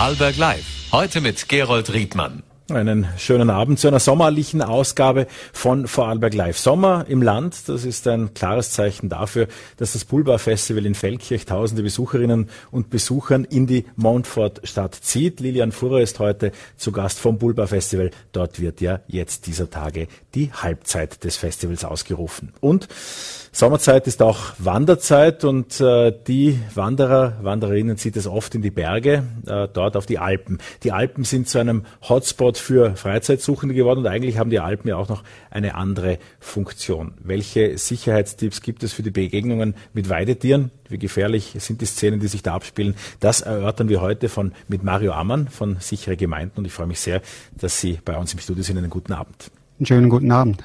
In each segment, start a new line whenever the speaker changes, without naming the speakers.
Vorarlberg Live. Heute mit Gerold Riedmann.
Einen schönen Abend zu einer sommerlichen Ausgabe von Vorarlberg Live. Sommer im Land, das ist ein klares Zeichen dafür, dass das Pulbar Festival in Feldkirch tausende Besucherinnen und Besuchern in die Montfort-Stadt zieht. Lilian Furrer ist heute zu Gast vom Pulbar Festival. Dort wird ja jetzt dieser Tage die Halbzeit des Festivals ausgerufen. Und Sommerzeit ist auch Wanderzeit und äh, die Wanderer, Wandererinnen zieht es oft in die Berge, äh, dort auf die Alpen. Die Alpen sind zu einem Hotspot für Freizeitsuchende geworden und eigentlich haben die Alpen ja auch noch eine andere Funktion. Welche Sicherheitstipps gibt es für die Begegnungen mit Weidetieren? Wie gefährlich sind die Szenen, die sich da abspielen? Das erörtern wir heute von, mit Mario Ammann von Sichere Gemeinden und ich freue mich sehr, dass Sie bei uns im Studio sind. Einen guten Abend.
Einen schönen guten Abend.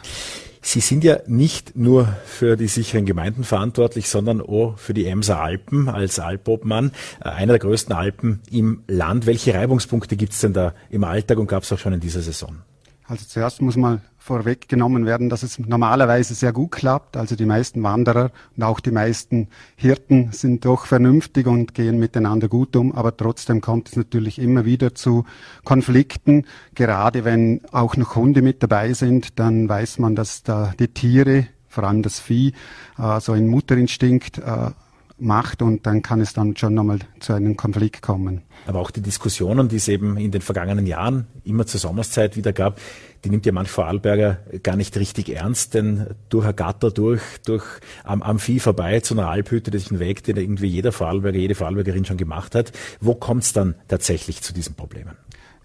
Sie sind ja nicht nur für die sicheren Gemeinden verantwortlich, sondern auch für die Emser Alpen als Alpobmann, äh, einer der größten Alpen im Land. Welche Reibungspunkte gibt es denn da im Alltag und gab es auch schon in dieser Saison?
Also zuerst muss mal vorweggenommen werden, dass es normalerweise sehr gut klappt. Also die meisten Wanderer und auch die meisten Hirten sind doch vernünftig und gehen miteinander gut um. Aber trotzdem kommt es natürlich immer wieder zu Konflikten. Gerade wenn auch noch Hunde mit dabei sind, dann weiß man, dass da die Tiere, vor allem das Vieh, äh, so einen Mutterinstinkt äh, macht und dann kann es dann schon nochmal zu einem Konflikt kommen.
Aber auch die Diskussionen, die es eben in den vergangenen Jahren immer zur Sommerszeit wieder gab, die nimmt ja manch Vorarlberger gar nicht richtig ernst, denn durch ein Gatter durch, durch am, am Vieh vorbei zu einer Alphütte, das ist ein Weg, den irgendwie jeder Vorarlberger, jede Vorarlbergerin schon gemacht hat. Wo kommt es dann tatsächlich zu diesen Problemen?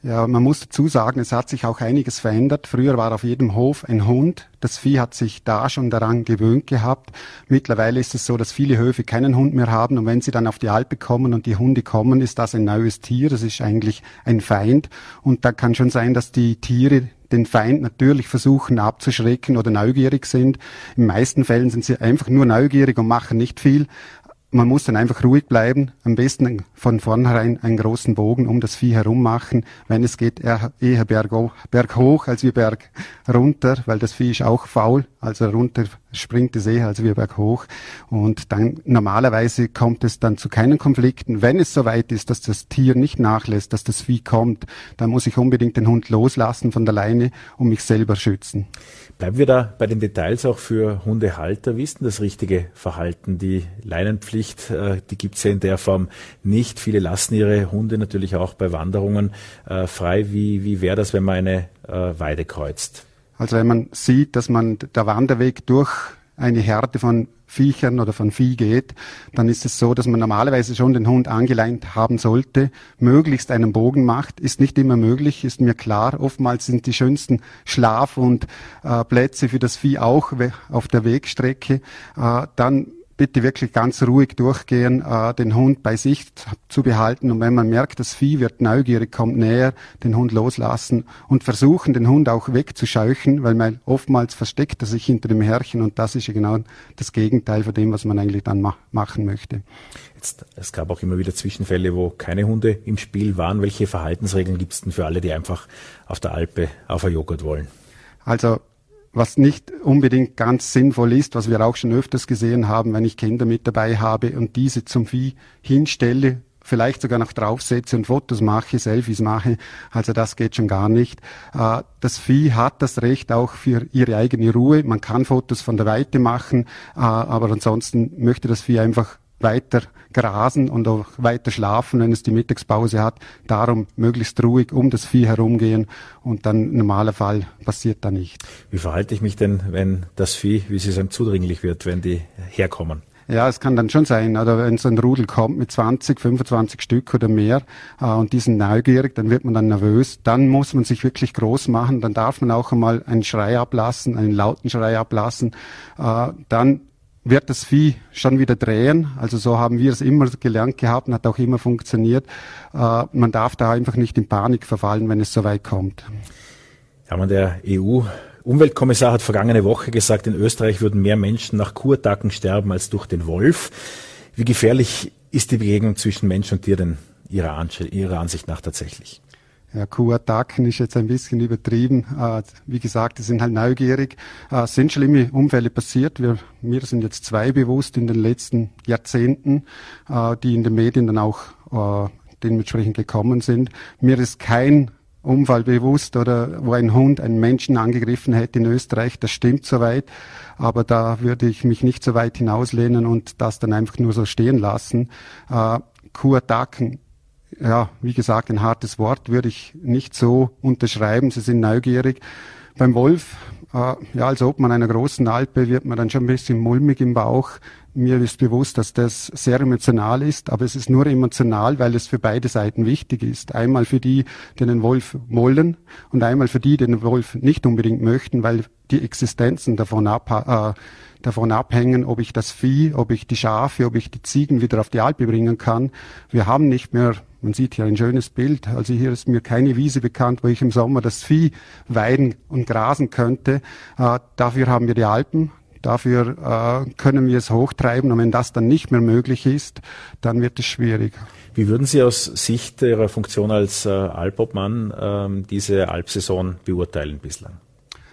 Ja, man muss dazu sagen, es hat sich auch einiges verändert. Früher war auf jedem Hof ein Hund. Das Vieh hat sich da schon daran gewöhnt gehabt. Mittlerweile ist es so, dass viele Höfe keinen Hund mehr haben. Und wenn sie dann auf die Alpe kommen und die Hunde kommen, ist das ein neues Tier. Das ist eigentlich ein Feind. Und da kann schon sein, dass die Tiere den Feind natürlich versuchen abzuschrecken oder neugierig sind. In meisten Fällen sind sie einfach nur neugierig und machen nicht viel man muss dann einfach ruhig bleiben, am besten von vornherein einen großen Bogen um das Vieh herum machen. Wenn es geht, eher, eher berg, berghoch als wie berg runter, weil das Vieh ist auch faul, also runter springt es eher als wie berghoch. Und dann normalerweise kommt es dann zu keinen Konflikten. Wenn es soweit ist, dass das Tier nicht nachlässt, dass das Vieh kommt, dann muss ich unbedingt den Hund loslassen von der Leine und mich selber schützen.
Bleiben wir da bei den Details auch für Hundehalter. Wie ist denn das richtige Verhalten? Die Leinenpflicht, äh, die gibt es ja in der Form nicht. Viele lassen ihre Hunde natürlich auch bei Wanderungen äh, frei. Wie, wie wäre das, wenn man eine äh, Weide kreuzt?
Also wenn man sieht, dass man der Wanderweg durch eine Herde von Viechern oder von Vieh geht, dann ist es so, dass man normalerweise schon den Hund angeleint haben sollte, möglichst einen Bogen macht. Ist nicht immer möglich, ist mir klar. Oftmals sind die schönsten Schlaf- und äh, Plätze für das Vieh auch auf der Wegstrecke. Äh, dann bitte wirklich ganz ruhig durchgehen, äh, den Hund bei sich zu behalten und wenn man merkt, das Vieh wird neugierig, kommt näher, den Hund loslassen und versuchen, den Hund auch wegzuscheuchen, weil man oftmals versteckt er sich hinter dem Herrchen und das ist ja genau das Gegenteil von dem, was man eigentlich dann ma machen möchte.
Jetzt, es gab auch immer wieder Zwischenfälle, wo keine Hunde im Spiel waren. Welche Verhaltensregeln gibt es denn für alle, die einfach auf der Alpe auf ein Joghurt wollen?
Also was nicht unbedingt ganz sinnvoll ist, was wir auch schon öfters gesehen haben, wenn ich Kinder mit dabei habe und diese zum Vieh hinstelle, vielleicht sogar noch draufsetze und Fotos mache, Selfies mache. Also das geht schon gar nicht. Äh, das Vieh hat das Recht auch für ihre eigene Ruhe. Man kann Fotos von der Weite machen, äh, aber ansonsten möchte das Vieh einfach weiter grasen und auch weiter schlafen, wenn es die Mittagspause hat. Darum möglichst ruhig um das Vieh herumgehen und dann normaler Fall passiert da nicht.
Wie verhalte ich mich denn, wenn das Vieh, wie Sie sagen, zudringlich wird, wenn die herkommen?
Ja, es kann dann schon sein, oder wenn so ein Rudel kommt mit 20, 25 Stück oder mehr äh, und die sind neugierig, dann wird man dann nervös. Dann muss man sich wirklich groß machen. Dann darf man auch einmal einen Schrei ablassen, einen lauten Schrei ablassen. Äh, dann wird das Vieh schon wieder drehen. Also so haben wir es immer gelernt gehabt und hat auch immer funktioniert. Äh, man darf da einfach nicht in Panik verfallen, wenn es so weit kommt.
Ja, der EU Umweltkommissar hat vergangene Woche gesagt, in Österreich würden mehr Menschen nach Kurtacken sterben als durch den Wolf. Wie gefährlich ist die Begegnung zwischen Mensch und Tier denn Ihrer Ansicht nach tatsächlich?
Ja, Kuhattacken ist jetzt ein bisschen übertrieben. Äh, wie gesagt, die sind halt neugierig. Äh, sind schlimme Unfälle passiert. Wir, mir sind jetzt zwei bewusst in den letzten Jahrzehnten, äh, die in den Medien dann auch dementsprechend gekommen sind. Mir ist kein Unfall bewusst oder wo ein Hund einen Menschen angegriffen hätte in Österreich. Das stimmt soweit. Aber da würde ich mich nicht so weit hinauslehnen und das dann einfach nur so stehen lassen. Äh, Kuhattacken, ja, wie gesagt, ein hartes Wort würde ich nicht so unterschreiben. Sie sind neugierig. Beim Wolf, äh, ja, als ob man einer großen Alpe wird man dann schon ein bisschen mulmig im Bauch. Mir ist bewusst, dass das sehr emotional ist, aber es ist nur emotional, weil es für beide Seiten wichtig ist. Einmal für die, die den Wolf wollen und einmal für die, die den Wolf nicht unbedingt möchten, weil die Existenzen davon, ab, äh, davon abhängen, ob ich das Vieh, ob ich die Schafe, ob ich die Ziegen wieder auf die Alpe bringen kann. Wir haben nicht mehr, man sieht hier ein schönes Bild, also hier ist mir keine Wiese bekannt, wo ich im Sommer das Vieh weiden und grasen könnte. Äh, dafür haben wir die Alpen, Dafür äh, können wir es hochtreiben und wenn das dann nicht mehr möglich ist, dann wird es schwierig.
Wie würden Sie aus Sicht Ihrer Funktion als äh, Alpobmann ähm, diese Alpsaison beurteilen bislang?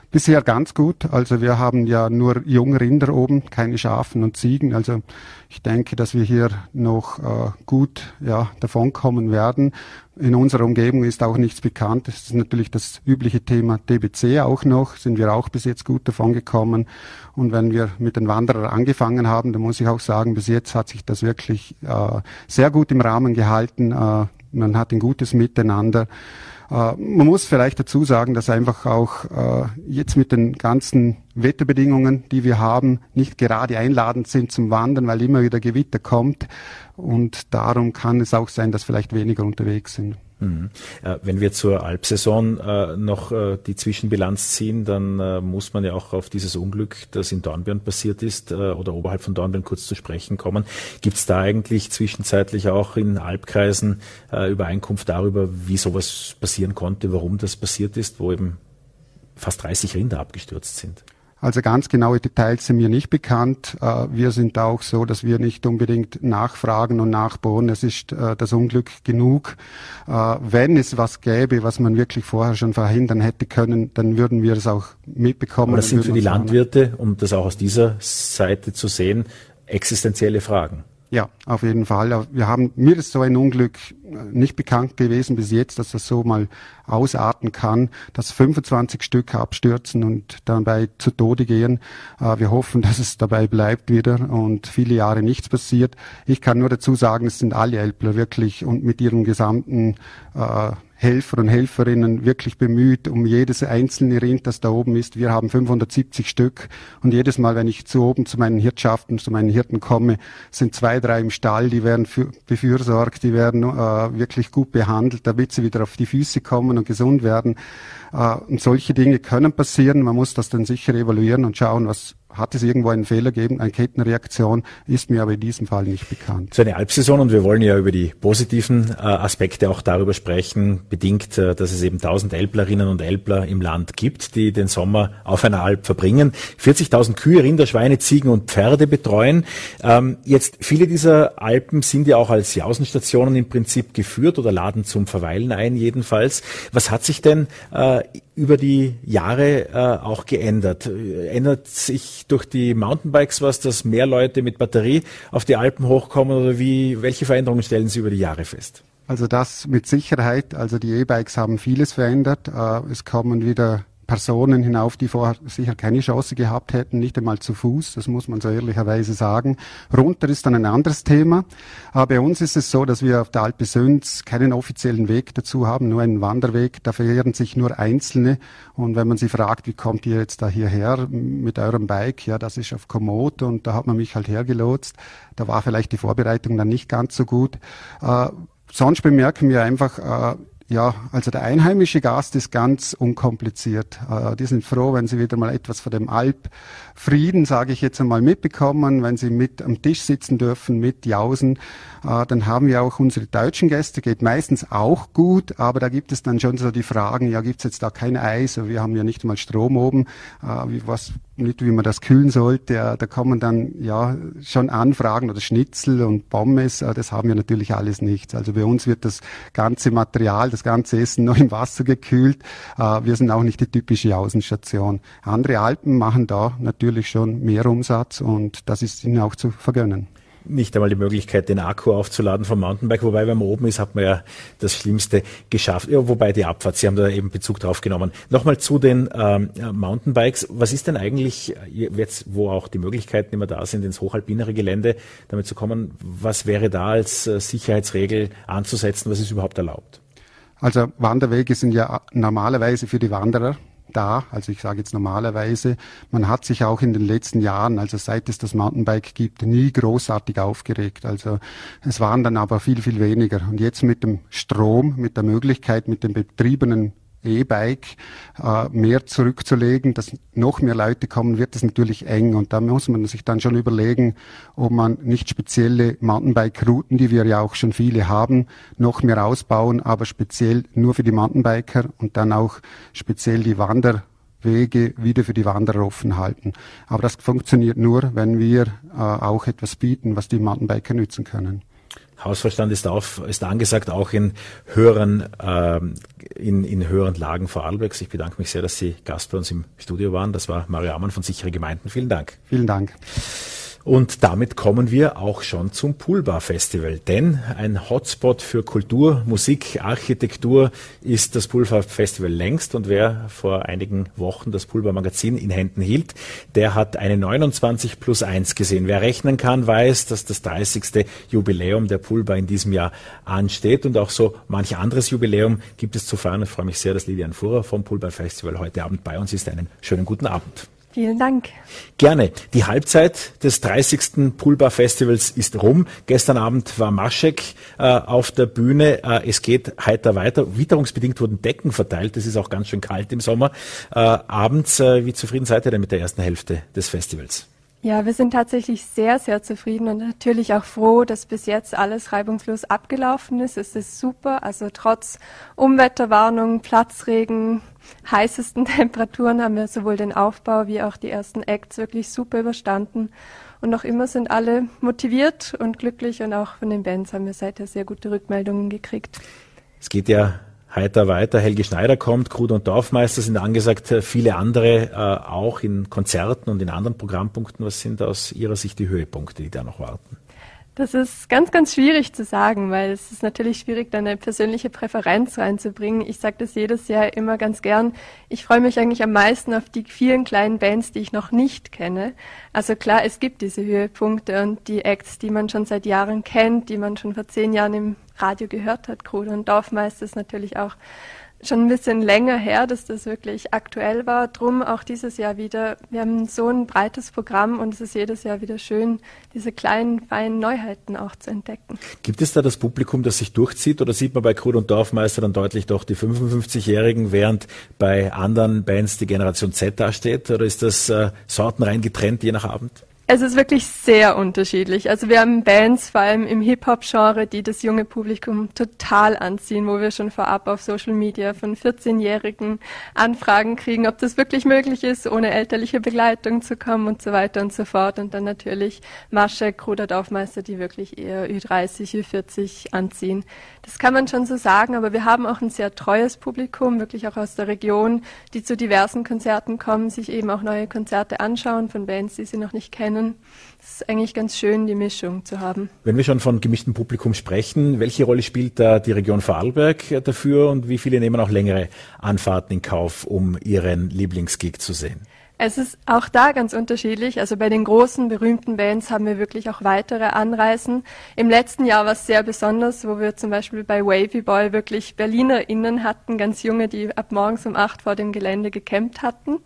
Bisher ganz gut. Also wir haben ja nur junge Rinder oben, keine Schafen und Ziegen. Also ich denke, dass wir hier noch äh, gut ja, davonkommen werden. In unserer Umgebung ist auch nichts bekannt. Es ist natürlich das übliche Thema DBC auch noch. Sind wir auch bis jetzt gut davongekommen. Und wenn wir mit den Wanderern angefangen haben, dann muss ich auch sagen, bis jetzt hat sich das wirklich äh, sehr gut im Rahmen gehalten. Äh, man hat ein gutes Miteinander. Äh, man muss vielleicht dazu sagen, dass einfach auch äh, jetzt mit den ganzen Wetterbedingungen, die wir haben, nicht gerade einladend sind zum Wandern, weil immer wieder Gewitter kommt. Und darum kann es auch sein, dass vielleicht weniger unterwegs sind.
Mhm. Äh, wenn wir zur Alpsaison äh, noch äh, die Zwischenbilanz ziehen, dann muss man ja auch auf dieses Unglück, das in Dornbirn passiert ist, oder oberhalb von Dornbirn kurz zu sprechen kommen. Gibt es da eigentlich zwischenzeitlich auch in Alpkreisen Übereinkunft darüber, wie sowas passieren konnte, warum das passiert ist, wo eben fast 30 Rinder abgestürzt sind?
Also ganz genaue Details sind mir nicht bekannt. Äh, wir sind auch so, dass wir nicht unbedingt nachfragen und nachbohren. Es ist äh, das Unglück genug. Äh, wenn es was gäbe, was man wirklich vorher schon verhindern hätte können, dann würden wir es auch mitbekommen. Aber
das sind für die Landwirte, um das auch aus dieser Seite zu sehen, existenzielle Fragen.
Ja, auf jeden Fall. Wir haben, mir ist so ein Unglück äh, nicht bekannt gewesen bis jetzt, dass das so mal ausarten kann, dass 25 Stück abstürzen und dabei zu Tode gehen. Äh, wir hoffen, dass es dabei bleibt wieder und viele Jahre nichts passiert. Ich kann nur dazu sagen, es sind alle Elbler wirklich und mit ihrem gesamten äh, Helfer und Helferinnen wirklich bemüht um jedes einzelne Rind, das da oben ist. Wir haben 570 Stück und jedes Mal, wenn ich zu oben zu meinen Hirtschaften, zu meinen Hirten komme, sind zwei, drei im Stall, die werden für, befürsorgt, die werden äh, wirklich gut behandelt, damit sie wieder auf die Füße kommen und gesund werden. Äh, und solche Dinge können passieren. Man muss das dann sicher evaluieren und schauen, was hat es irgendwo einen Fehler gegeben, eine Kettenreaktion, ist mir aber in diesem Fall nicht bekannt.
So eine Alpsaison und wir wollen ja über die positiven äh, Aspekte auch darüber sprechen, bedingt, äh, dass es eben 1000 Elblerinnen und Elbler im Land gibt, die den Sommer auf einer Alp verbringen, 40.000 Kühe, Rinder, Schweine, Ziegen und Pferde betreuen. Ähm, jetzt viele dieser Alpen sind ja auch als Jausenstationen im Prinzip geführt oder laden zum Verweilen ein jedenfalls. Was hat sich denn äh, über die Jahre äh, auch geändert? Ändert sich durch die Mountainbikes was, dass mehr Leute mit Batterie auf die Alpen hochkommen oder wie, welche Veränderungen stellen Sie über die Jahre fest?
Also das mit Sicherheit. Also die E-Bikes haben vieles verändert. Äh, es kommen wieder Personen hinauf, die vorher sicher keine Chance gehabt hätten, nicht einmal zu Fuß, das muss man so ehrlicherweise sagen. Runter ist dann ein anderes Thema. Aber bei uns ist es so, dass wir auf der Alpe Söns keinen offiziellen Weg dazu haben, nur einen Wanderweg. Da verehren sich nur Einzelne. Und wenn man sie fragt, wie kommt ihr jetzt da hierher mit eurem Bike? Ja, das ist auf Komoot und da hat man mich halt hergelotst. Da war vielleicht die Vorbereitung dann nicht ganz so gut. Äh, sonst bemerken wir einfach, äh, ja, also der einheimische Gast ist ganz unkompliziert. Äh, die sind froh, wenn sie wieder mal etwas von dem Alpfrieden, sage ich jetzt einmal, mitbekommen, wenn sie mit am Tisch sitzen dürfen, mit Jausen. Äh, dann haben wir auch unsere deutschen Gäste, geht meistens auch gut, aber da gibt es dann schon so die Fragen, ja, gibt's jetzt da kein Eis, wir haben ja nicht mal Strom oben, äh, was, nicht wie man das kühlen sollte, ja, da kommen dann ja schon Anfragen oder Schnitzel und Pommes, äh, das haben wir natürlich alles nicht. Also bei uns wird das ganze Material, das ganze Essen noch im Wasser gekühlt. Äh, wir sind auch nicht die typische Außenstation. Andere Alpen machen da natürlich schon mehr Umsatz und das ist ihnen auch zu vergönnen.
Nicht einmal die Möglichkeit, den Akku aufzuladen vom Mountainbike. Wobei, wenn man oben ist, hat man ja das Schlimmste geschafft. Ja, wobei die Abfahrt, Sie haben da eben Bezug drauf genommen. Nochmal zu den ähm, Mountainbikes. Was ist denn eigentlich jetzt, wo auch die Möglichkeiten immer da sind, ins hochalpinere Gelände damit zu kommen? Was wäre da als äh, Sicherheitsregel anzusetzen? Was ist überhaupt erlaubt?
Also Wanderwege sind ja normalerweise für die Wanderer da. Also ich sage jetzt normalerweise, man hat sich auch in den letzten Jahren, also seit es das Mountainbike gibt, nie großartig aufgeregt. Also es waren dann aber viel, viel weniger. Und jetzt mit dem Strom, mit der Möglichkeit, mit den betriebenen E-Bike äh, mehr zurückzulegen, dass noch mehr Leute kommen, wird es natürlich eng. Und da muss man sich dann schon überlegen, ob man nicht spezielle Mountainbike-Routen, die wir ja auch schon viele haben, noch mehr ausbauen, aber speziell nur für die Mountainbiker und dann auch speziell die Wanderwege wieder für die Wanderer offen halten. Aber das funktioniert nur, wenn wir äh, auch etwas bieten, was die Mountainbiker nützen können.
Hausverstand ist, auf, ist angesagt, auch in höheren, äh, in, in höheren Lagen Vorarlbergs. Ich bedanke mich sehr, dass Sie Gast bei uns im Studio waren. Das war Mario Amann von Sichere Gemeinden. Vielen Dank.
Vielen Dank.
Und damit kommen wir auch schon zum Poolbar Festival. Denn ein Hotspot für Kultur, Musik, Architektur ist das Poolbar Festival längst. Und wer vor einigen Wochen das Poolbar Magazin in Händen hielt, der hat eine 29 plus 1 gesehen. Wer rechnen kann, weiß, dass das 30. Jubiläum der Poolbar in diesem Jahr ansteht. Und auch so manch anderes Jubiläum gibt es zu feiern. Ich freue mich sehr, dass Lilian Fuhrer vom Poolbar Festival heute Abend bei uns ist. Einen schönen guten Abend.
Vielen Dank.
Gerne. Die Halbzeit des 30. Poolbar Festivals ist rum. Gestern Abend war Maschek äh, auf der Bühne. Äh, es geht heiter weiter. Witterungsbedingt wurden Decken verteilt. Es ist auch ganz schön kalt im Sommer. Äh, abends, äh, wie zufrieden seid ihr denn mit der ersten Hälfte des Festivals?
Ja, wir sind tatsächlich sehr, sehr zufrieden und natürlich auch froh, dass bis jetzt alles reibungslos abgelaufen ist. Es ist super. Also trotz Umwetterwarnung, Platzregen, heißesten Temperaturen haben wir sowohl den Aufbau wie auch die ersten Acts wirklich super überstanden. Und noch immer sind alle motiviert und glücklich und auch von den Bands haben wir seither sehr gute Rückmeldungen gekriegt.
Es geht ja heiter weiter. Helge Schneider kommt, Krud und Dorfmeister sind angesagt, viele andere äh, auch in Konzerten und in anderen Programmpunkten. Was sind aus Ihrer Sicht die Höhepunkte, die da noch warten?
Das ist ganz, ganz schwierig zu sagen, weil es ist natürlich schwierig, da eine persönliche Präferenz reinzubringen. Ich sage das jedes Jahr immer ganz gern. Ich freue mich eigentlich am meisten auf die vielen kleinen Bands, die ich noch nicht kenne. Also klar, es gibt diese Höhepunkte und die Acts, die man schon seit Jahren kennt, die man schon vor zehn Jahren im Radio gehört hat. Kruder und Dorfmeister ist natürlich auch schon ein bisschen länger her, dass das wirklich aktuell war. Drum auch dieses Jahr wieder. Wir haben so ein breites Programm und es ist jedes Jahr wieder schön, diese kleinen, feinen Neuheiten auch zu entdecken.
Gibt es da das Publikum, das sich durchzieht oder sieht man bei Krut und Dorfmeister dann deutlich doch die 55-Jährigen, während bei anderen Bands die Generation Z dasteht? Oder ist das äh, sortenrein getrennt je nach Abend?
Es ist wirklich sehr unterschiedlich. Also wir haben Bands, vor allem im Hip-Hop-Genre, die das junge Publikum total anziehen, wo wir schon vorab auf Social Media von 14-Jährigen Anfragen kriegen, ob das wirklich möglich ist, ohne elterliche Begleitung zu kommen und so weiter und so fort. Und dann natürlich Maschek, Bruder Dorfmeister, die wirklich eher Ü30, Ü40 anziehen. Das kann man schon so sagen, aber wir haben auch ein sehr treues Publikum, wirklich auch aus der Region, die zu diversen Konzerten kommen, sich eben auch neue Konzerte anschauen von Bands, die sie noch nicht kennen können. Es ist eigentlich ganz schön, die Mischung zu haben.
Wenn wir schon von gemischtem Publikum sprechen, welche Rolle spielt da die Region Vorarlberg dafür und wie viele nehmen auch längere Anfahrten in Kauf, um ihren Lieblingsgig zu sehen?
Es ist auch da ganz unterschiedlich. Also bei den großen, berühmten Bands haben wir wirklich auch weitere Anreisen. Im letzten Jahr war es sehr besonders, wo wir zum Beispiel bei Wavy Boy wirklich BerlinerInnen hatten, ganz junge, die ab morgens um acht vor dem Gelände gecampt hatten.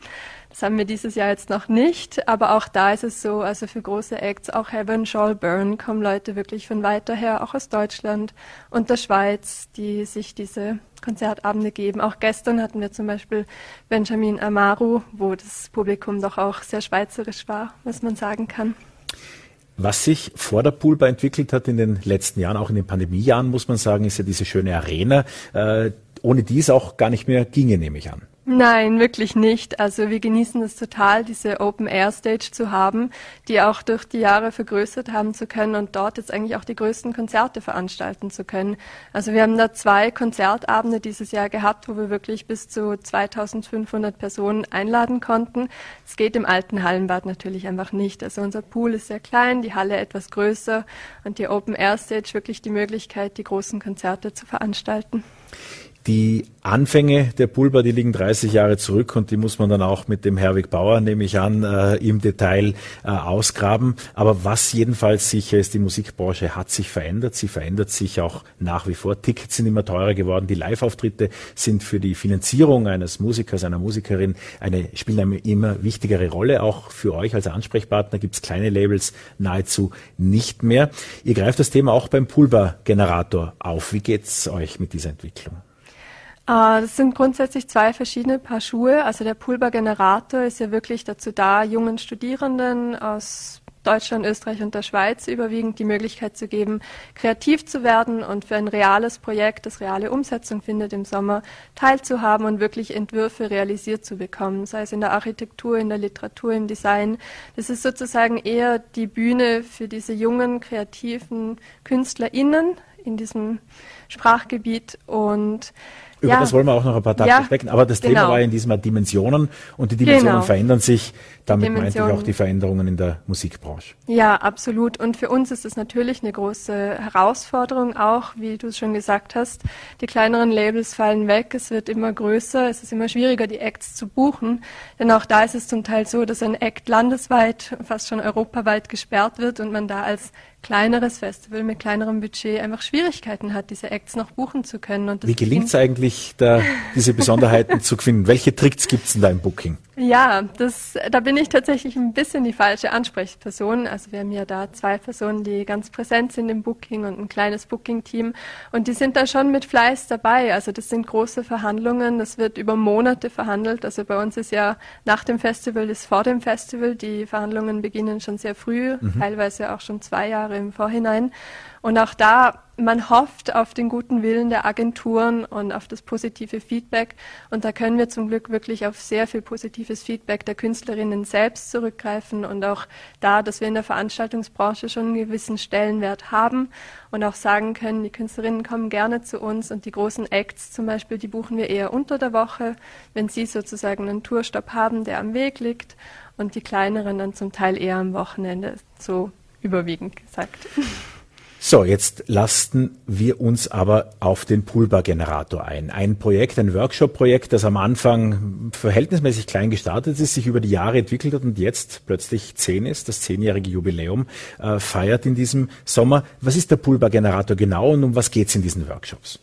Das haben wir dieses Jahr jetzt noch nicht, aber auch da ist es so, also für große Acts, auch Heaven Shall Burn, kommen Leute wirklich von weiter her, auch aus Deutschland und der Schweiz, die sich diese Konzertabende geben. Auch gestern hatten wir zum Beispiel Benjamin Amaru, wo das Publikum doch auch sehr schweizerisch war, was man sagen kann.
Was sich vor der Poolbar entwickelt hat in den letzten Jahren, auch in den Pandemiejahren, muss man sagen, ist ja diese schöne Arena, äh, ohne die es auch gar nicht mehr ginge, nehme ich an.
Nein, wirklich nicht. Also wir genießen es total, diese Open Air Stage zu haben, die auch durch die Jahre vergrößert haben zu können und dort jetzt eigentlich auch die größten Konzerte veranstalten zu können. Also wir haben da zwei Konzertabende dieses Jahr gehabt, wo wir wirklich bis zu 2500 Personen einladen konnten. Es geht im alten Hallenbad natürlich einfach nicht. Also unser Pool ist sehr klein, die Halle etwas größer und die Open Air Stage wirklich die Möglichkeit, die großen Konzerte zu veranstalten.
Die Anfänge der Pulver, die liegen 30 Jahre zurück und die muss man dann auch mit dem Herwig Bauer, nehme ich an, äh, im Detail äh, ausgraben. Aber was jedenfalls sicher ist, die Musikbranche hat sich verändert. Sie verändert sich auch nach wie vor. Tickets sind immer teurer geworden. Die Live-Auftritte sind für die Finanzierung eines Musikers, einer Musikerin eine, spielen eine immer wichtigere Rolle. Auch für euch als Ansprechpartner gibt es kleine Labels nahezu nicht mehr. Ihr greift das Thema auch beim Pulver-Generator auf. Wie geht's euch mit dieser Entwicklung?
Äh, das sind grundsätzlich zwei verschiedene Paar Schuhe. Also der Pulver-Generator ist ja wirklich dazu da, jungen Studierenden aus Deutschland, Österreich und der Schweiz überwiegend die Möglichkeit zu geben, kreativ zu werden und für ein reales Projekt, das reale Umsetzung findet im Sommer, teilzuhaben und wirklich Entwürfe realisiert zu bekommen, sei es in der Architektur, in der Literatur, im Design. Das ist sozusagen eher die Bühne für diese jungen, kreativen KünstlerInnen in diesem Sprachgebiet und
über ja. das wollen wir auch noch ein paar Tage ja, sprechen. Aber das genau. Thema war ja in diesem Mal Dimensionen und die Dimensionen genau. verändern sich. Damit meinte ich auch die Veränderungen in der Musikbranche.
Ja, absolut. Und für uns ist es natürlich eine große Herausforderung auch, wie du es schon gesagt hast. Die kleineren Labels fallen weg, es wird immer größer, es ist immer schwieriger, die Acts zu buchen. Denn auch da ist es zum Teil so, dass ein Act landesweit, fast schon europaweit gesperrt wird und man da als kleineres Festival mit kleinerem Budget einfach Schwierigkeiten hat, diese Acts noch buchen zu können.
Wie gelingt es eigentlich, da diese Besonderheiten zu finden? Welche Tricks gibt es in deinem Booking?
Ja, das, da bin ich tatsächlich ein bisschen die falsche Ansprechperson. Also wir haben ja da zwei Personen, die ganz präsent sind im Booking und ein kleines Booking-Team. Und die sind da schon mit Fleiß dabei. Also das sind große Verhandlungen. Das wird über Monate verhandelt. Also bei uns ist ja nach dem Festival ist vor dem Festival. Die Verhandlungen beginnen schon sehr früh, mhm. teilweise auch schon zwei Jahre im Vorhinein. Und auch da, man hofft auf den guten Willen der Agenturen und auf das positive Feedback. Und da können wir zum Glück wirklich auf sehr viel positives Feedback der Künstlerinnen selbst zurückgreifen und auch da, dass wir in der Veranstaltungsbranche schon einen gewissen Stellenwert haben und auch sagen können, die Künstlerinnen kommen gerne zu uns und die großen Acts zum Beispiel, die buchen wir eher unter der Woche, wenn sie sozusagen einen Tourstopp haben, der am Weg liegt und die kleineren dann zum Teil eher am Wochenende, so überwiegend gesagt.
So, jetzt lasten wir uns aber auf den Pulbar-Generator ein. Ein Projekt, ein Workshop-Projekt, das am Anfang verhältnismäßig klein gestartet ist, sich über die Jahre entwickelt hat und jetzt plötzlich zehn ist, das zehnjährige Jubiläum äh, feiert in diesem Sommer. Was ist der Pulbar-Generator genau und um was geht es in diesen Workshops?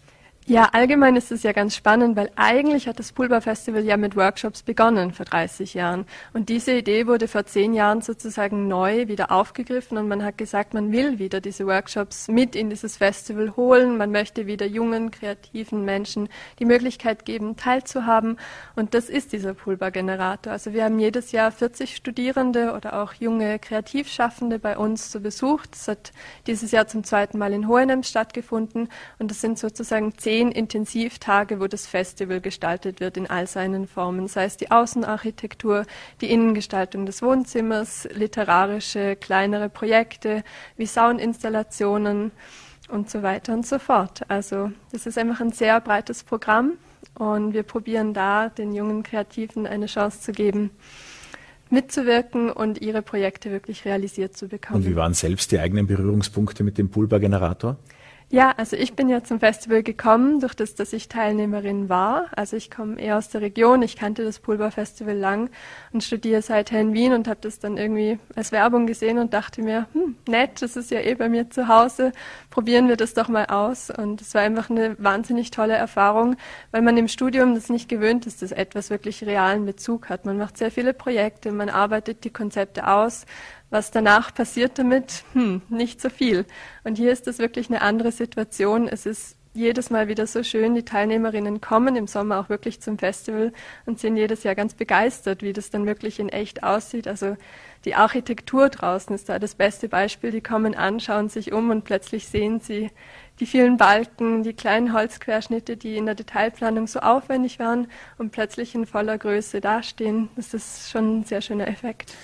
Ja, allgemein ist es ja ganz spannend, weil eigentlich hat das Pulver Festival ja mit Workshops begonnen vor 30 Jahren. Und diese Idee wurde vor zehn Jahren sozusagen neu wieder aufgegriffen und man hat gesagt, man will wieder diese Workshops mit in dieses Festival holen. Man möchte wieder jungen, kreativen Menschen die Möglichkeit geben, teilzuhaben. Und das ist dieser Pulver-Generator. Also wir haben jedes Jahr 40 Studierende oder auch junge Kreativschaffende bei uns zu Besuch. Das hat dieses Jahr zum zweiten Mal in Hohenem stattgefunden. Und das sind sozusagen zehn zehn Intensivtage, wo das Festival gestaltet wird in all seinen Formen, sei es die Außenarchitektur, die Innengestaltung des Wohnzimmers, literarische kleinere Projekte wie Soundinstallationen und so weiter und so fort. Also das ist einfach ein sehr breites Programm und wir probieren da den jungen Kreativen eine Chance zu geben, mitzuwirken und ihre Projekte wirklich realisiert zu bekommen.
Und wie waren selbst die eigenen Berührungspunkte mit dem Pulver-Generator?
Ja, also ich bin ja zum Festival gekommen, durch das, dass ich Teilnehmerin war. Also ich komme eher aus der Region, ich kannte das Pulver Festival lang und studiere seither in Wien und habe das dann irgendwie als Werbung gesehen und dachte mir, hm, nett, das ist ja eh bei mir zu Hause, probieren wir das doch mal aus. Und es war einfach eine wahnsinnig tolle Erfahrung, weil man im Studium das nicht gewöhnt ist, dass etwas wirklich realen Bezug hat. Man macht sehr viele Projekte, man arbeitet die Konzepte aus was danach passiert damit? Hm, nicht so viel. Und hier ist das wirklich eine andere Situation. Es ist jedes Mal wieder so schön. Die Teilnehmerinnen kommen im Sommer auch wirklich zum Festival und sind jedes Jahr ganz begeistert, wie das dann wirklich in echt aussieht. Also die Architektur draußen ist da das beste Beispiel. Die kommen an, schauen sich um und plötzlich sehen sie die vielen Balken, die kleinen Holzquerschnitte, die in der Detailplanung so aufwendig waren und plötzlich in voller Größe dastehen. Das ist schon ein sehr schöner Effekt.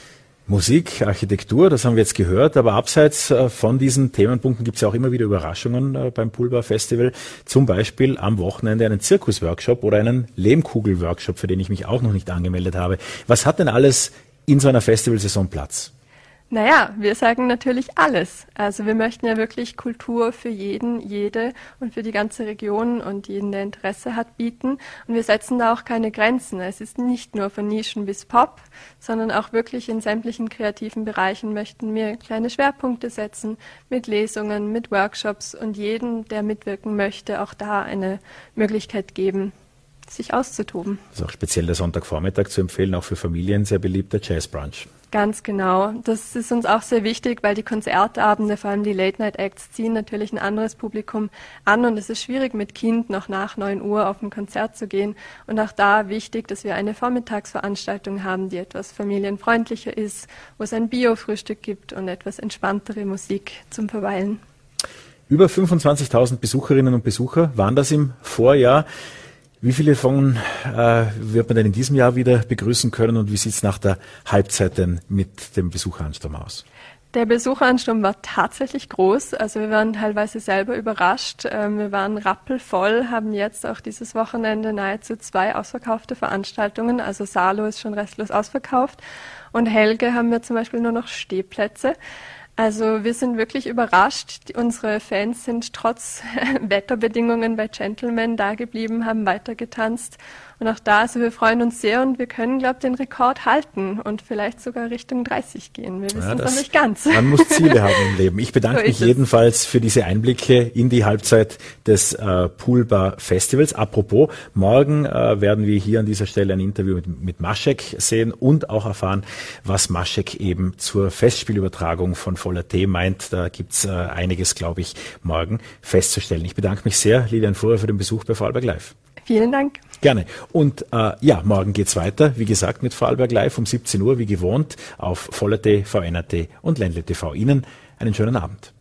Musik, Architektur, das haben wir jetzt gehört, aber abseits äh, von diesen Themenpunkten gibt es ja auch immer wieder Überraschungen äh, beim Poolbar Festival. Zum Beispiel am Wochenende einen Zirkusworkshop oder einen Lehmkugel-Workshop, für den ich mich auch noch nicht angemeldet habe. Was hat denn alles in so einer Festivalsaison Platz?
Naja, wir sagen natürlich alles. Also wir möchten ja wirklich Kultur für jeden, jede und für die ganze Region und jeden, der Interesse hat, bieten. Und wir setzen da auch keine Grenzen. Es ist nicht nur von Nischen bis Pop, sondern auch wirklich in sämtlichen kreativen Bereichen möchten wir kleine Schwerpunkte setzen mit Lesungen, mit Workshops und jeden, der mitwirken möchte, auch da eine Möglichkeit geben sich auszutoben.
Das ist auch speziell der Sonntagvormittag zu empfehlen, auch für Familien sehr beliebter Jazzbrunch.
Ganz genau. Das ist uns auch sehr wichtig, weil die Konzertabende, vor allem die Late-Night-Acts, ziehen natürlich ein anderes Publikum an und es ist schwierig, mit Kind noch nach 9 Uhr auf ein Konzert zu gehen. Und auch da wichtig, dass wir eine Vormittagsveranstaltung haben, die etwas familienfreundlicher ist, wo es ein Bio-Frühstück gibt und etwas entspanntere Musik zum Verweilen.
Über 25.000 Besucherinnen und Besucher waren das im Vorjahr. Wie viele von äh, wird man denn in diesem Jahr wieder begrüßen können und wie sieht es nach der Halbzeit denn mit dem Besucheransturm aus?
Der Besucheransturm war tatsächlich groß. Also wir waren teilweise selber überrascht. Ähm, wir waren rappelvoll, haben jetzt auch dieses Wochenende nahezu zwei ausverkaufte Veranstaltungen. Also Salo ist schon restlos ausverkauft und Helge haben wir zum Beispiel nur noch Stehplätze. Also wir sind wirklich überrascht. Unsere Fans sind trotz Wetterbedingungen bei Gentlemen da geblieben, haben weitergetanzt und auch da, also wir freuen uns sehr und wir können, glaube ich, den Rekord halten und vielleicht sogar Richtung 30 gehen. Wir wissen ja, es noch nicht ganz.
Man muss Ziele haben im Leben. Ich bedanke so mich jedenfalls für diese Einblicke in die Halbzeit des äh, Poolbar Festivals. Apropos, morgen äh, werden wir hier an dieser Stelle ein Interview mit, mit Maschek sehen und auch erfahren, was Maschek eben zur Festspielübertragung von Voller T meint. Da gibt's äh, einiges, glaube ich, morgen festzustellen. Ich bedanke mich sehr, Lilian Fuhrer, für den Besuch bei Vorarlberg Live.
Vielen Dank.
Gerne. Und äh, ja, morgen geht's weiter, wie gesagt, mit Vorarlberg Live um 17 Uhr, wie gewohnt, auf Voller.t, VNRT und Ländle TV. Ihnen einen schönen Abend.